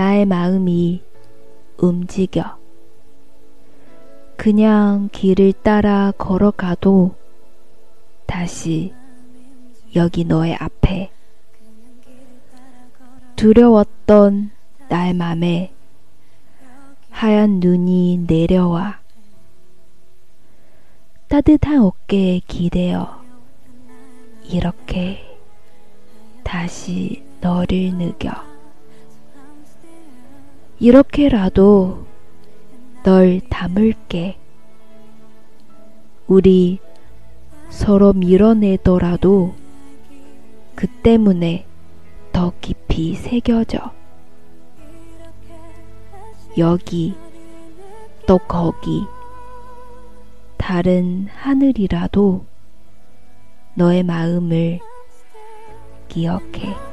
나의 마음이 움직여. 그냥 길을 따라 걸어가도 다시 여기 너의 앞에 두려웠던 나의 맘에 하얀 눈이 내려와 따뜻한 어깨에 기대어 이렇게 다시 너를 느껴 이렇게라도 널 담을게 우리 서로 밀어내더라도 그 때문에 더 깊이 새겨져. 여기 또 거기 다른 하늘이라도 너의 마음을 기억해.